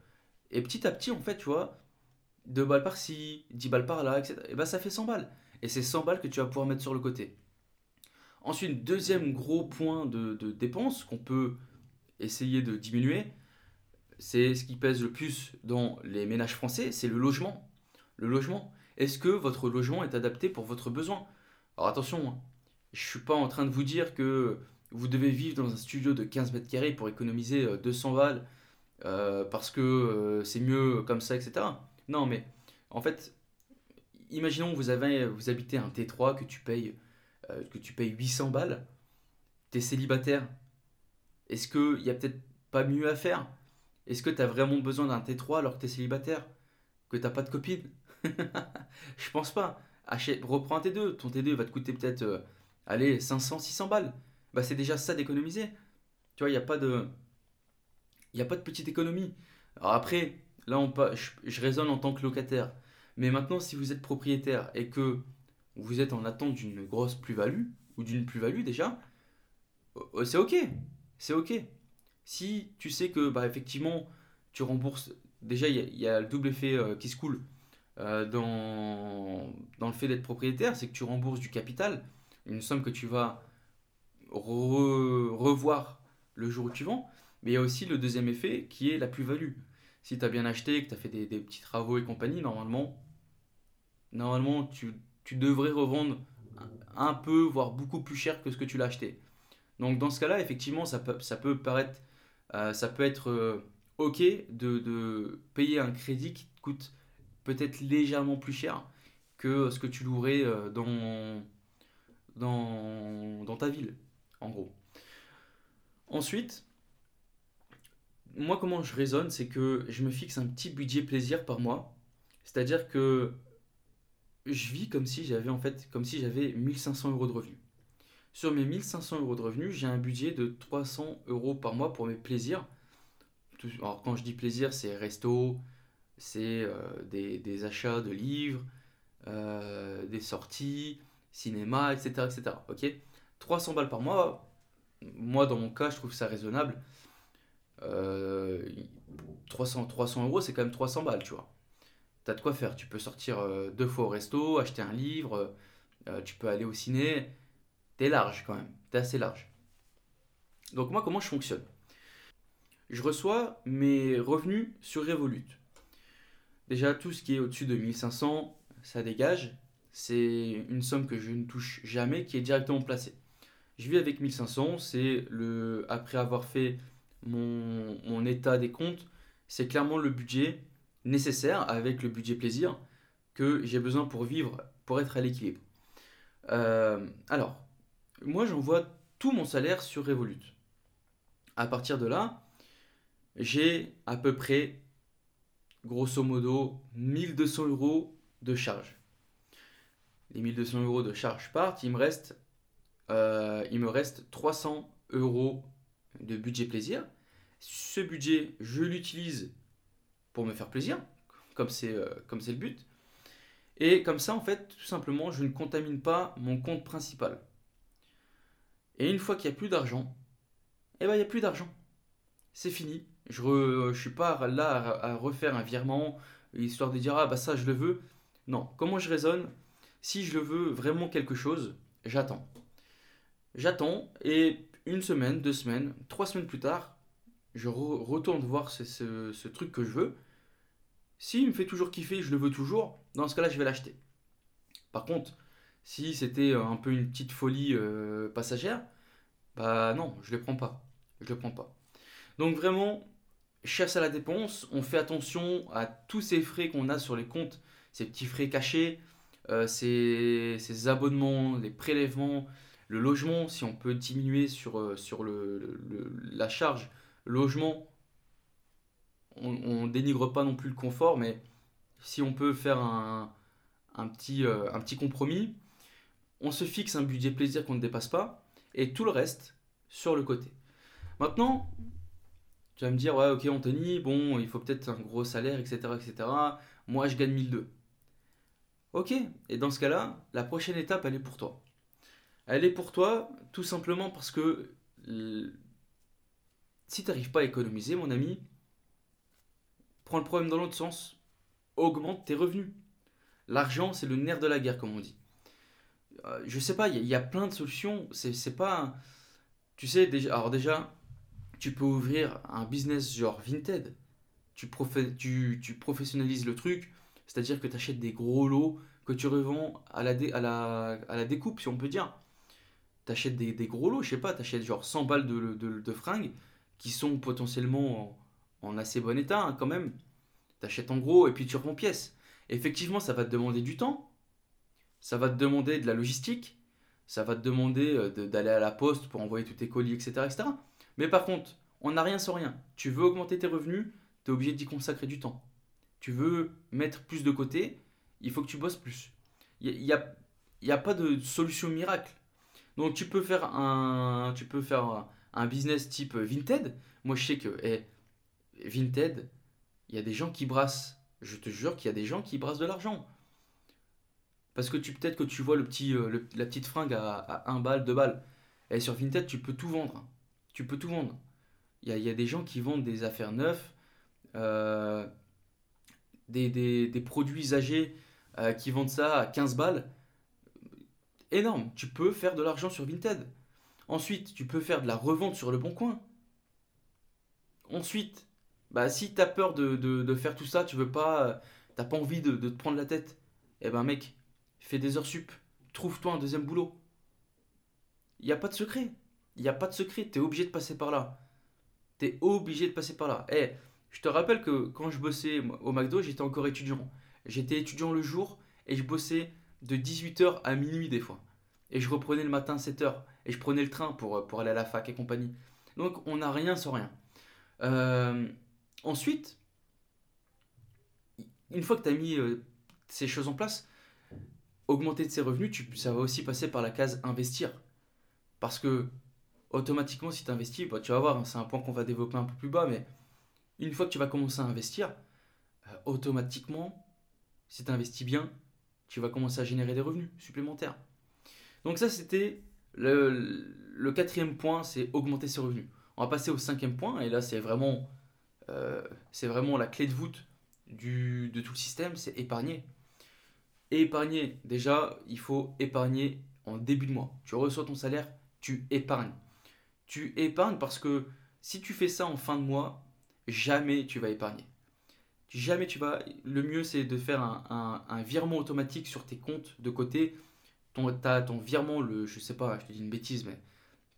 Speaker 1: et petit à petit, en fait, tu vois, 2 balles par-ci, 10 balles par-là, etc. Et ben ça fait 100 balles. Et c'est 100 balles que tu vas pouvoir mettre sur le côté. Ensuite, deuxième gros point de dépense qu'on peut essayer de diminuer, c'est ce qui pèse le plus dans les ménages français, c'est le logement. Le logement. Est-ce que votre logement est adapté pour votre besoin? Alors attention, hein, je suis pas en train de vous dire que vous devez vivre dans un studio de 15 mètres carrés pour économiser euh, 200 balles euh, parce que euh, c'est mieux comme ça, etc. Non, mais en fait, imaginons que vous avez, vous habitez un T3 que tu payes, euh, que tu payes 800 balles, t'es célibataire. Est-ce qu'il y a peut-être pas mieux à faire? Est-ce que tu vraiment besoin d'un T3 alors que tu es célibataire? Que t'as pas de copine? <laughs> Je pense pas. Achète, reprends un T2. Ton T2 va te coûter peut-être, euh, allez, 500, 600 balles. Bah, c'est déjà ça d'économiser. Tu vois, il n'y a pas de, il a pas de petite économie. Après, là, on, je, je raisonne en tant que locataire. Mais maintenant, si vous êtes propriétaire et que vous êtes en attente d'une grosse plus-value, ou d'une plus-value déjà, euh, c'est ok. C'est ok. Si tu sais que, bah, effectivement, tu rembourses. Déjà, il y, a le double effet euh, qui se coule euh, dans, dans le fait d'être propriétaire, c'est que tu rembourses du capital, une somme que tu vas re- revoir le jour où tu vends. Mais il y a aussi le deuxième effet qui est la plus-value. Si tu as bien acheté, que tu as fait des, des petits travaux et compagnie, normalement, normalement tu, tu devrais revendre un un peu, voire beaucoup plus cher que ce que tu l'as acheté. Donc dans ce cas-là, effectivement, ça peut, ça peut paraître, euh, ça peut être euh, ok de, payer un crédit qui te coûte peut-être légèrement plus cher que ce que tu louerais euh, dans, dans, dans ta ville, en gros. Ensuite, moi comment je raisonne, c'est que je me fixe un petit budget plaisir par mois. C'est-à-dire que je vis comme si j'avais en fait, comme si j'avais 1500 euros de revenus. Sur mes 1500 euros de revenus, j'ai un budget de 300 euros par mois pour mes plaisirs. Alors quand je dis plaisir, c'est resto, c'est euh, des, achats de livres, euh, des sorties, cinéma, etc., etc. Ok? 300 balles par mois, moi, dans mon cas, je trouve ça raisonnable. 300, 300 euros, c'est quand même 300 balles, tu vois. T'as de quoi faire. Tu peux sortir deux fois au resto, acheter un livre, tu peux aller au ciné. T'es large quand même. T'es assez large. Donc moi, comment je fonctionne? Je reçois mes revenus sur Revolut. Déjà, tout ce qui est au-dessus de 1500, ça dégage. C'est une somme que je ne touche jamais, qui est directement placée. Je vis avec 1500, c'est le après avoir fait mon, état des comptes, c'est clairement le budget nécessaire avec le budget plaisir que j'ai besoin pour vivre, pour être à l'équilibre. Euh, alors, moi j'envoie tout mon salaire sur Revolut. À partir de là, j'ai à peu près, grosso modo, 1200 euros de charge. Les 1200 euros de charge partent, il me reste, euh, il me reste 300 euros de budget plaisir. Ce budget, je l'utilise pour me faire plaisir, euh, comme c'est le but. Et comme ça, en fait, tout simplement, je ne contamine pas mon compte principal. Et une fois qu'il n'y a plus d'argent, eh ben, il n'y a plus d'argent. C'est fini. Je ne suis pas là à, refaire un virement, histoire de dire, ah bah ça, je le veux. Non. Comment je raisonne? Si je le veux vraiment quelque chose, j'attends. J'attends, et une semaine, deux semaines, trois semaines plus tard, je retourne voir ce, truc que je veux. S'il me fait toujours kiffer, je le veux toujours, dans ce cas-là, je vais l'acheter. Par contre, si c'était un peu une petite folie euh, passagère, bah non, je ne le prends pas. Je le prends pas. Donc vraiment, chasse à la dépense, on fait attention à tous ces frais qu'on a sur les comptes, ces petits frais cachés, euh, ces, abonnements, les prélèvements, le logement, si on peut diminuer sur, euh, la charge logement, on, ne dénigre pas non plus le confort, mais si on peut faire euh, un petit compromis, on se fixe un budget plaisir qu'on ne dépasse pas, et tout le reste sur le côté. Maintenant, tu vas me dire, ouais, ok Anthony, bon, il faut peut-être un gros salaire, etc., etc. Moi, je gagne 1002. Ok, et dans ce cas-là, la prochaine étape, elle est pour toi. Elle est pour toi tout simplement parce que si tu n'arrives pas à économiser, mon ami, prends le problème dans l'autre sens. Augmente tes revenus. L'argent, c'est le nerf de la guerre, comme on dit. Euh, je sais pas, il y, a plein de solutions. C'est pas. Tu sais, déjà, alors déjà, tu peux ouvrir un business genre Vinted. Tu, professionnalises le truc, c'est-à-dire que tu achètes des gros lots que tu revends à la, découpe, si on peut dire. Tu achètes des, gros lots, je sais pas, tu achètes genre 100 balles de fringues qui sont potentiellement en, assez bon état hein, quand même. Tu achètes en gros et puis tu revends pièces. Effectivement, ça va te demander du temps, ça va te demander de la logistique, ça va te demander euh, d'aller à la poste pour envoyer tous tes colis, etc. etc. Mais par contre, on n'a rien sans rien. Tu veux augmenter tes revenus, tu es obligé d'y consacrer du temps. Tu veux mettre plus de côté, il faut que tu bosses plus. Il n'y a, y a, pas de solution miracle. Donc tu peux faire un, tu peux faire un business type Vinted. Moi, je sais que eh, Vinted, il y a des gens qui brassent. Je te jure qu'il y a des gens qui brassent de l'argent. Parce que peut-être que tu vois le petit, euh, la petite fringue à, 1 balle, 2 balles. Et sur Vinted, tu peux tout vendre. Tu peux tout vendre. Il y a, des gens qui vendent des affaires neuves, euh, des, produits usagés euh, qui vendent ça à 15 balles. Énorme. Tu peux faire de l'argent sur Vinted. Ensuite, tu peux faire de la revente sur le bon coin. Ensuite, bah, si tu as peur de, faire tout ça, tu veux pas, t'as pas envie de, te prendre la tête, eh ben mec, fais des heures sup, trouve-toi un deuxième boulot. Il n'y a pas de secret. Il n'y a pas de secret, tu es obligé de passer par là. Tu es obligé de passer par là. Eh, je te rappelle que quand je bossais au McDo, j'étais encore étudiant. J'étais étudiant le jour et je bossais de 18h à minuit des fois. Et je reprenais le matin 7h et je prenais le train pour, euh, pour aller à la fac et compagnie. Donc on n'a rien sans rien. Euh, ensuite, une fois que tu as mis euh, ces choses en place, augmenter de ses revenus, tu, ça va aussi passer par la case investir. Parce que automatiquement, si tu investis, bah, tu vas voir, hein, c'est un point qu'on va développer un peu plus bas, mais une fois que tu vas commencer à investir, automatiquement, si tu investis bien, tu vas commencer à générer des revenus supplémentaires. Donc ça, c'était Le, quatrième point, c'est augmenter ses revenus. On va passer au cinquième point, et là, c'est vraiment, euh, c'est vraiment la clé de voûte du, de tout le système, c'est épargner. Épargner, déjà, il faut épargner en début de mois. Tu reçois ton salaire, tu épargnes. Tu épargnes parce que si tu fais ça en fin de mois, jamais tu vas épargner. Jamais tu vas. Le mieux, c'est de faire un, virement automatique sur tes comptes de côté. Ton, as ton virement, le, je sais pas, je te dis une bêtise, mais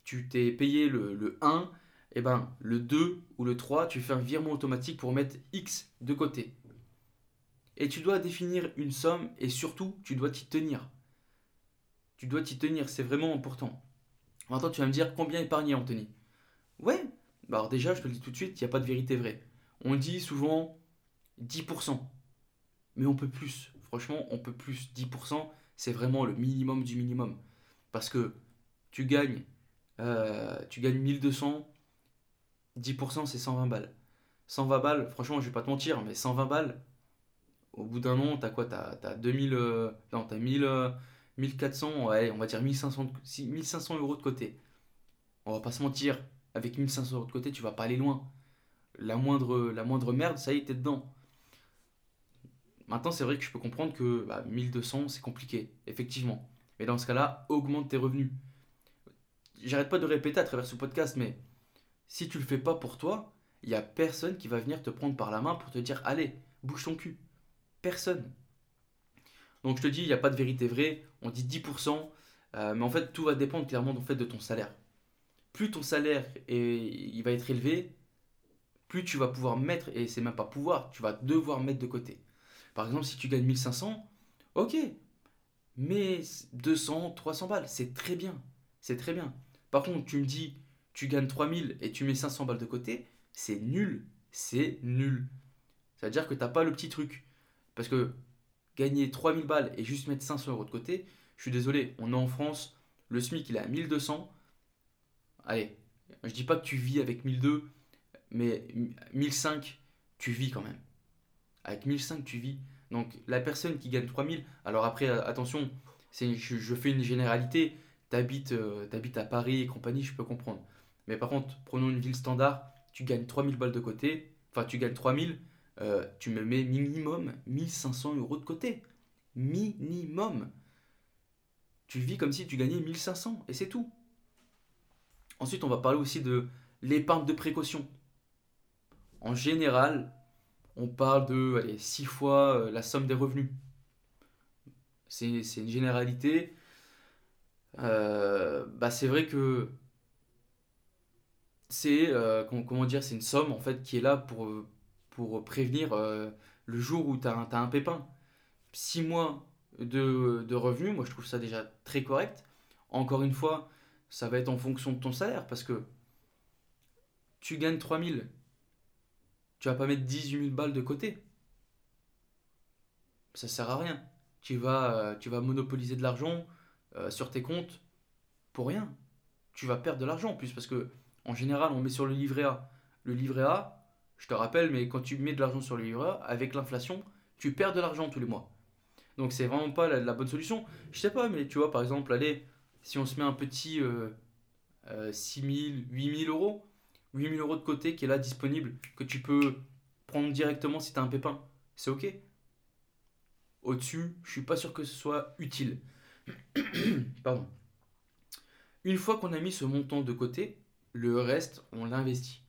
Speaker 1: tu t'es payé le, le 1, et eh ben le 2 ou le 3, tu fais un virement automatique pour mettre X de côté. Et tu dois définir une somme et surtout, tu dois t'y tenir. Tu dois t'y tenir, c'est vraiment important. Maintenant, tu vas me dire combien épargner, Anthony? Ouais, bah alors déjà, je te le dis tout de suite, il n'y a pas de vérité vraie. On dit souvent 10%. Mais on peut plus. Franchement, on peut plus. 10%, c'est vraiment le minimum du minimum. Parce que tu gagnes, euh, tu gagnes 1200, 10% c'est 120 balles. 120 balles, franchement, je vais pas te mentir, mais 120 balles, au bout d'un an, t'as quoi T'as as 2000, euh, non, t'as 1000, 1400, ouais, on va dire 1500, 1500 euros de côté. On va pas se mentir, avec 1500 euros de côté, tu vas pas aller loin. La moindre, la moindre merde, ça y est, t'es dedans. Maintenant, c'est vrai que je peux comprendre que 1200, bah, c'est compliqué, effectivement. Mais dans ce cas-là, augmente tes revenus. J'arrête pas de répéter à travers ce podcast, mais si tu le fais pas pour toi, il y a personne qui va venir te prendre par la main pour te dire allez, bouge ton cul. Personne. Donc je te dis, il n'y a pas de vérité vraie. On dit 10%, euh, mais en fait, tout va dépendre clairement en fait, de ton salaire. Plus ton salaire il va être élevé, plus tu vas pouvoir mettre, et c'est même pas pouvoir, tu vas devoir mettre de côté. Par exemple, si tu gagnes 1500, ok, mais 200, 300 balles, c'est très bien. C'est très bien. Par contre, tu me dis, tu gagnes 3000 et tu mets 500 balles de côté, c'est nul. C'est nul. C'est-à-dire que tu n'as pas le petit truc. Parce que gagner 3000 balles et juste mettre 500 euros de côté, je suis désolé, on est en France, le SMIC il est à 1200. Allez, je dis pas que tu vis avec 1200, mais 1005, tu vis quand même. Avec 1005, tu vis. Donc la personne qui gagne 3000, alors après, attention, je, fais une généralité, tu habites, euh, à Paris et compagnie, je peux comprendre. Mais par contre, prenons une ville standard, tu gagnes 3000 balles de côté, enfin tu gagnes 3000, euh, tu me mets minimum 1500 euros de côté. Minimum. Tu vis comme si tu gagnais 1500 et c'est tout. Ensuite, on va parler aussi de l'épargne de précaution. En général, on parle de allez, 6 fois euh, la somme des revenus. C'est une généralité. Euh, bah c'est vrai que c'est comment, dire c'est une somme en fait qui est là pour, pour prévenir le jour où tu as, un pépin. 6 mois de, revenus, moi je trouve ça déjà très correct. Encore une fois, ça va être en fonction de ton salaire parce que tu gagnes 3000 tu vas pas mettre 18 000 balles de côté. Ça sert à rien. Tu vas, euh, monopoliser de l'argent euh, sur tes comptes pour rien. Tu vas perdre de l'argent en plus parce que en général, on met sur le livret A. Le livret A, je te rappelle, mais quand tu mets de l'argent sur le livret avec l'inflation, tu perds de l'argent tous les mois. Donc c'est vraiment pas la, bonne solution. Je sais pas, mais tu vois, par exemple, allez, si on se met un petit euh, 6 000, 8 000 euros, 8000 euros de côté qui est là disponible, que tu peux prendre directement si tu as un pépin. C'est ok. Au-dessus, je suis pas sûr que ce soit utile. <coughs> Pardon. Une fois qu'on a mis ce montant de côté, le reste, on l'investit.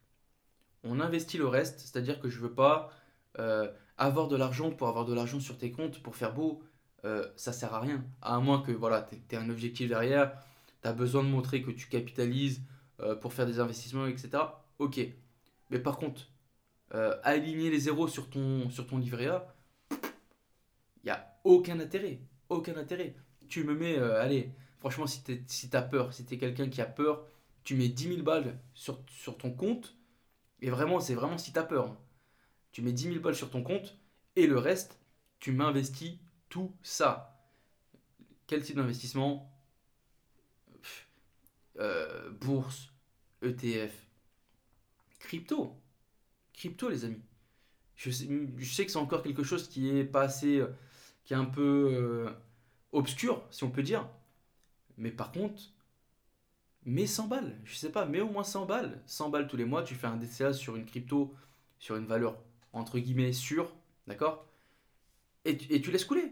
Speaker 1: On investit le reste, c'est-à-dire que je veux pas euh, avoir de l'argent pour avoir de l'argent sur tes comptes pour faire beau. Euh, ça sert à rien. À moins que voilà, tu aies un objectif derrière, tu as besoin de montrer que tu capitalises, euh, pour faire des investissements, etc. Ok. Mais par contre, euh, aligner les zéros sur ton, sur ton livret A, il n'y a aucun intérêt. Aucun intérêt. Tu me mets, allez, franchement, si tu si as peur, si tu es quelqu'un qui a peur, tu mets 10 000 balles sur, sur ton compte. Et vraiment, c'est vraiment si tu as peur. Hein. Tu mets 10 000 balles sur ton compte et le reste, tu m'investis tout ça. Quel type d'investissement? Bourse, ETF. Crypto. Crypto, les amis. Je sais, que c'est encore quelque chose qui est pas assez. Euh, qui est un peu euh, obscur, si on peut dire. Mais par contre, mets 100 balles, je sais pas, mets au moins 100 balles. 100 balles tous les mois, tu fais un DCA sur une crypto, sur une valeur entre guillemets sûre, d'accord? Et, tu laisses couler.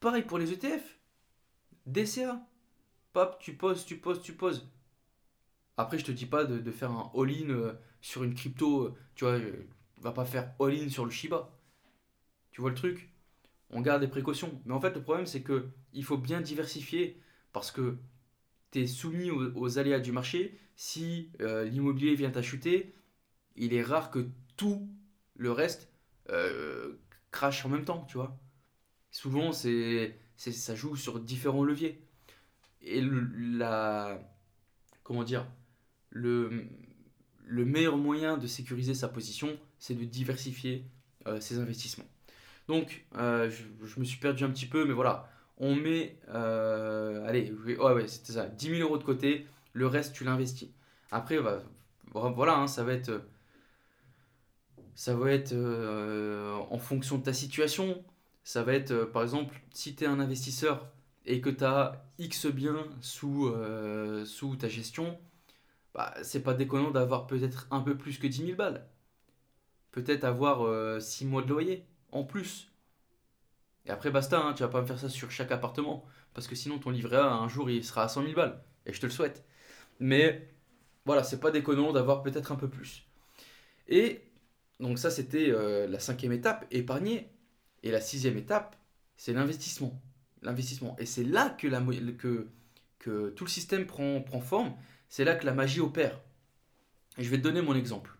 Speaker 1: Pareil pour les ETF. DCA. Pop, tu poses, tu poses, tu poses. Après, je te dis pas de, faire un all-in euh, sur une crypto. Euh, tu vois, euh, va pas faire all-in sur le Shiba. Tu vois le truc? On garde des précautions. Mais en fait, le problème, c'est que il faut bien diversifier parce que soumis aux, aléas du marché. Si l'immobilier vient à chuter, il est rare que tout le reste crache en même temps, tu vois. Souvent, c'est, ça joue sur différents leviers. Et la, comment dire, le, le meilleur moyen de sécuriser sa position, c'est de diversifier euh, ses investissements. Donc, euh, je, me suis perdu un petit peu, mais voilà, on met, euh, allez, ouais, ouais, c'était ça, 10 000 euros de côté, le reste, tu l'investis. Après, bah, voilà, hein, ça va être, ça va être en fonction de ta situation. Ça va être, par exemple, si tu es un investisseur et que tu as X biens sous, sous ta gestion, bah, c'est pas déconnant d'avoir peut-être un peu plus que 10 000 balles. Peut-être avoir 6 euh, mois de loyer en plus. Et après, basta, hein, tu vas pas me faire ça sur chaque appartement. Parce que sinon, ton livret A, un jour, il sera à 100 000 balles. Et je te le souhaite. Mais voilà, c'est pas déconnant d'avoir peut-être un peu plus. Et donc, ça, c'était euh, la cinquième étape, épargner. Et la sixième étape, c'est l'investissement. L'investissement. Et c'est là que, la, que, que tout le système prend, prend forme c'est là que la magie opère. Et je vais te donner mon exemple.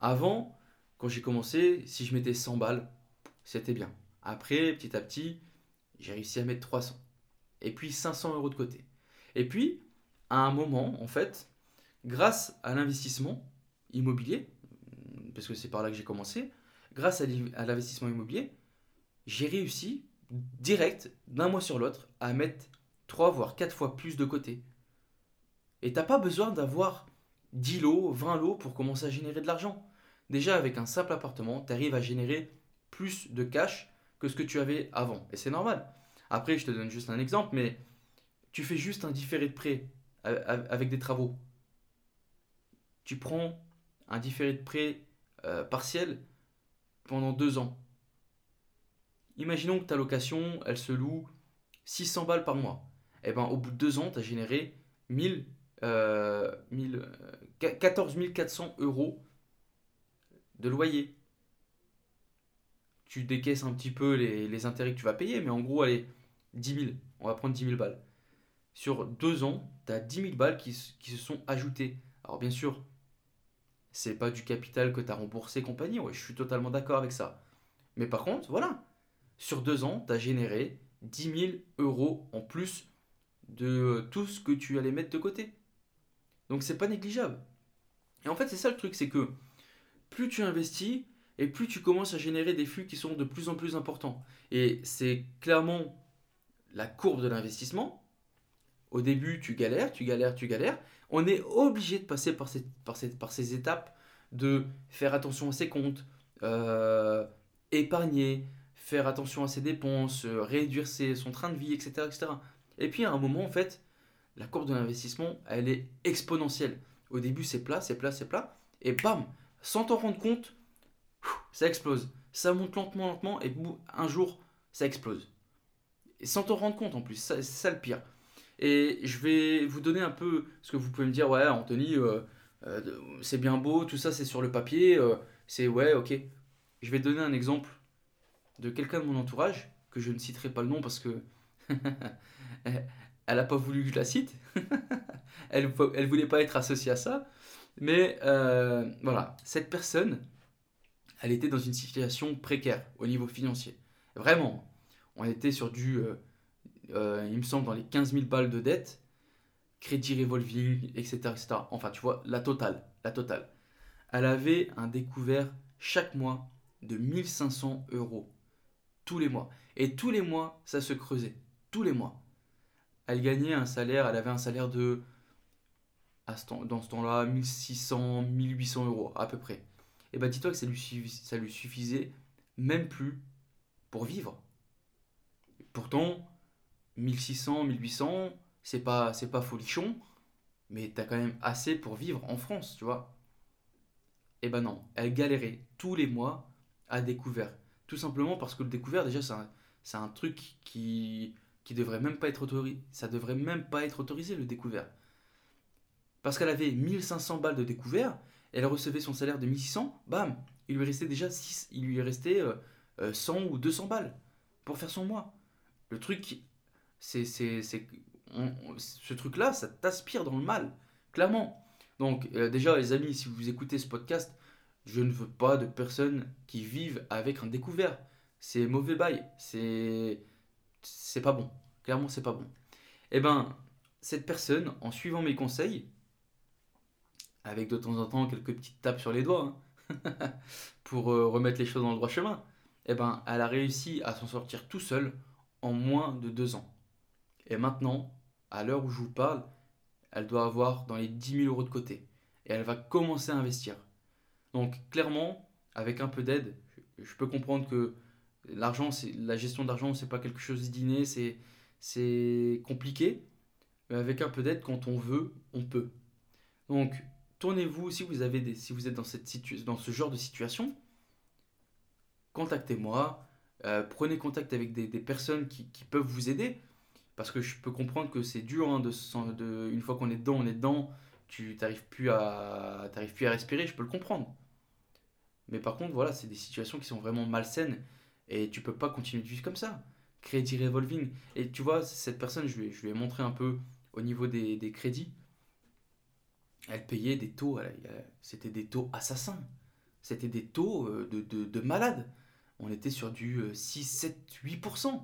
Speaker 1: Avant, quand j'ai commencé, si je mettais 100 balles, c'était bien. Après, petit à petit, j'ai réussi à mettre 300. Et puis 500 euros de côté. Et puis, à un moment, en fait, grâce à l'investissement immobilier, parce que c'est par là que j'ai commencé, grâce à l'investissement immobilier, j'ai réussi direct, d'un mois sur l'autre, à mettre 3 voire 4 fois plus de côté. Et t'as pas besoin d'avoir 10 lots, 20 lots pour commencer à générer de l'argent. Déjà, avec un simple appartement, tu arrives à générer plus de cash que ce que tu avais avant. Et c'est normal. Après, je te donne juste un exemple, mais tu fais juste un différé de prêt avec des travaux. Tu prends un différé de prêt euh, partiel pendant deux ans. Imaginons que ta location, elle se loue 600 balles par mois. Et eh ben, au bout de deux ans, tu as généré 1000 euh, 14 400 euros de loyer. Tu décaisses un petit peu les, intérêts que tu vas payer, mais en gros, allez, 10 000. On va prendre 10 000 balles. Sur deux ans, tu as 10 000 balles qui, se sont ajoutées. Alors, bien sûr, c'est pas du capital que tu as remboursé, compagnie. Ouais, je suis totalement d'accord avec ça. Mais par contre, voilà. Sur deux ans, tu as généré 10 000 euros en plus de tout ce que tu allais mettre de côté. Donc c'est pas négligeable. Et en fait, c'est ça le truc, c'est que plus tu investis et plus tu commences à générer des flux qui sont de plus en plus importants. Et c'est clairement la courbe de l'investissement. Au début, tu galères, tu galères, tu galères. On est obligé de passer par, par, par ces étapes de faire attention à ses comptes, euh, épargner, faire attention à ses dépenses, euh, réduire son train de vie, etc., etc. Et puis à un moment, en fait, la courbe de l'investissement, elle est exponentielle. Au début, c'est plat, c'est plat, c'est plat, et bam, sans t'en rendre compte, ça explose. Ça monte lentement, lentement, et un jour, ça explose. Et sans t'en rendre compte en plus, c'est ça le pire. Et je vais vous donner un peu ce que vous pouvez me dire, ouais, Anthony, euh, euh, c'est bien beau, tout ça c'est sur le papier, euh, c'est ouais, ok. Je vais donner un exemple de quelqu'un de mon entourage, que je ne citerai pas le nom parce que <laughs> Elle n'a pas voulu que je la cite. <laughs> elle ne voulait pas être associée à ça. Mais voilà, cette personne, elle était dans une situation précaire au niveau financier. Vraiment. On était sur du, euh, euh, il me semble, dans les 15 000 balles de dette, crédit revolving, etc., etc. Enfin, tu vois, la totale. La totale. Elle avait un découvert chaque mois de 1500 euros. Tous les mois. Et tous les mois, ça se creusait. Tous les mois elle gagnait un salaire, elle avait un salaire de, dans ce temps-là, 1600, 1800 euros à peu près. Et bah dis-toi que ça lui, suffisait même plus pour vivre. Pourtant, 1600, 1800, c'est pas, c'est pas folichon, mais t'as quand même assez pour vivre en France, tu vois. Eh ben non, elle galérait tous les mois à découvert. Tout simplement parce que le découvert, déjà, c'est un, truc qui, qui devrait même pas être autorisé. Devrait même pas être autorisé, le découvert. Parce qu'elle avait 1500 balles de découvert, elle recevait son salaire de 1600, bam, il lui restait déjà 6, il lui restait 100 euh, euh, ou 200 balles pour faire son mois. Le truc, c'est, c'est, ce truc-là, ça t'aspire dans le mal, clairement. Donc, euh, déjà, les amis, si vous écoutez ce podcast, je ne veux pas de personnes qui vivent avec un découvert. C'est mauvais bail. C'est. C'est pas bon. Clairement, c'est pas bon. Eh ben, cette personne, en suivant mes conseils, avec de temps en temps quelques petites tapes sur les doigts, hein, <laughs> pour euh, remettre les choses dans le droit chemin, eh ben, elle a réussi à s'en sortir tout seul en moins de deux ans. Et maintenant, à l'heure où je vous parle, elle doit avoir dans les 10 000 euros de côté. Et elle va commencer à investir. Donc clairement, avec un peu d'aide, je peux comprendre que l'argent, la gestion d'argent, c'est pas quelque chose d'inné, c'est c'est compliqué. Mais avec un peu d'aide, quand on veut, on peut. Donc tournez-vous si vous êtes dans ce genre de situation, contactez-moi. Euh, prenez contact avec des, personnes qui, peuvent vous aider. Parce que je peux comprendre que c'est dur, hein, une fois qu'on est dedans, on est dedans, tu n'arrives plus, à, respirer, je peux le comprendre. Mais par contre, voilà, c'est des situations qui sont vraiment malsaines et tu peux pas continuer de vivre comme ça. Crédit revolving. Et tu vois, cette personne, je lui, ai, montré un peu au niveau des crédits. Elle payait des taux, c'était des taux assassins. C'était des taux euh, de, de, de malades. On était sur du 6, 7, 8%.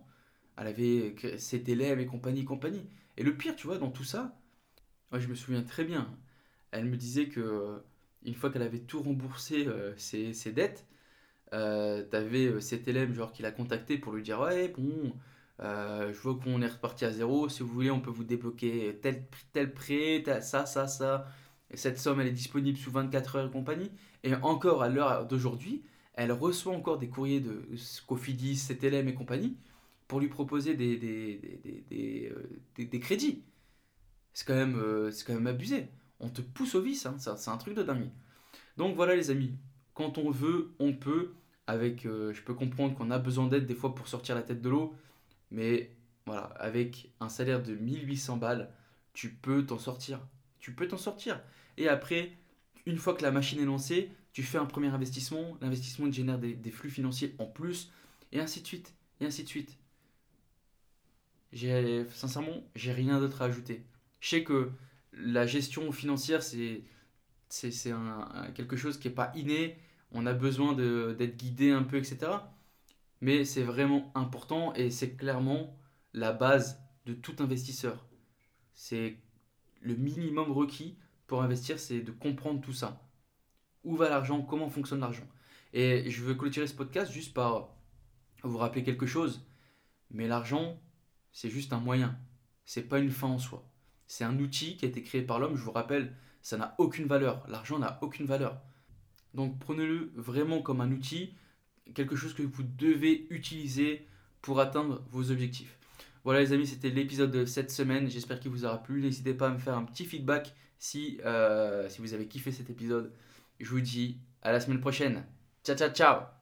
Speaker 1: Elle avait ses élèves et compagnie, compagnie. Et le pire, tu vois, dans tout ça, moi je me souviens très bien. Elle me disait que une fois qu'elle avait tout remboursé euh, ses, dettes, euh, t'avais euh, cet élève genre qui l'a contacté pour lui dire ouais bon euh, je vois qu'on est reparti à zéro si vous voulez on peut vous débloquer tel tel prêt ça ça ça et cette somme elle est disponible sous 24 heures et compagnie et encore à l'heure d'aujourd'hui elle reçoit encore des courriers de Cofidis, CTLM et compagnie pour lui proposer des, des, des, euh, crédits. C'est quand, même, euh, quand même abusé. On te pousse au vice, hein. c'est un truc de dingue. Donc voilà les amis, quand on veut, on peut. Avec, euh, je peux comprendre qu'on a besoin d'aide des fois pour sortir la tête de l'eau, mais voilà, avec un salaire de 1800 balles, tu peux t'en sortir. Tu peux t'en sortir. Et après, une fois que la machine est lancée, tu fais un premier investissement, l'investissement génère des, flux financiers en plus, et ainsi de suite, et ainsi de suite j'ai sincèrement, j'ai rien d'autre à ajouter. Je sais que la gestion financière, c'est c'est un, quelque chose qui n'est pas inné. On a besoin d'être guidé un peu, etc. Mais c'est vraiment important et c'est clairement la base de tout investisseur. C'est le minimum requis pour investir, c'est de comprendre tout ça. Où va l'argent? Comment fonctionne l'argent? Et je veux clôturer ce podcast juste par vous rappeler quelque chose. Mais l'argent, c'est juste un moyen. C'est pas une fin en soi. C'est un outil qui a été créé par l'homme, je vous rappelle, ça n'a aucune valeur. L'argent n'a aucune valeur. Donc prenez-le vraiment comme un outil, quelque chose que vous devez utiliser pour atteindre vos objectifs. Voilà les amis, c'était l'épisode de cette semaine. J'espère qu'il vous aura plu. N'hésitez pas à me faire un petit feedback si, euh, vous avez kiffé cet épisode. Je vous dis à la semaine prochaine. Ciao ciao ciao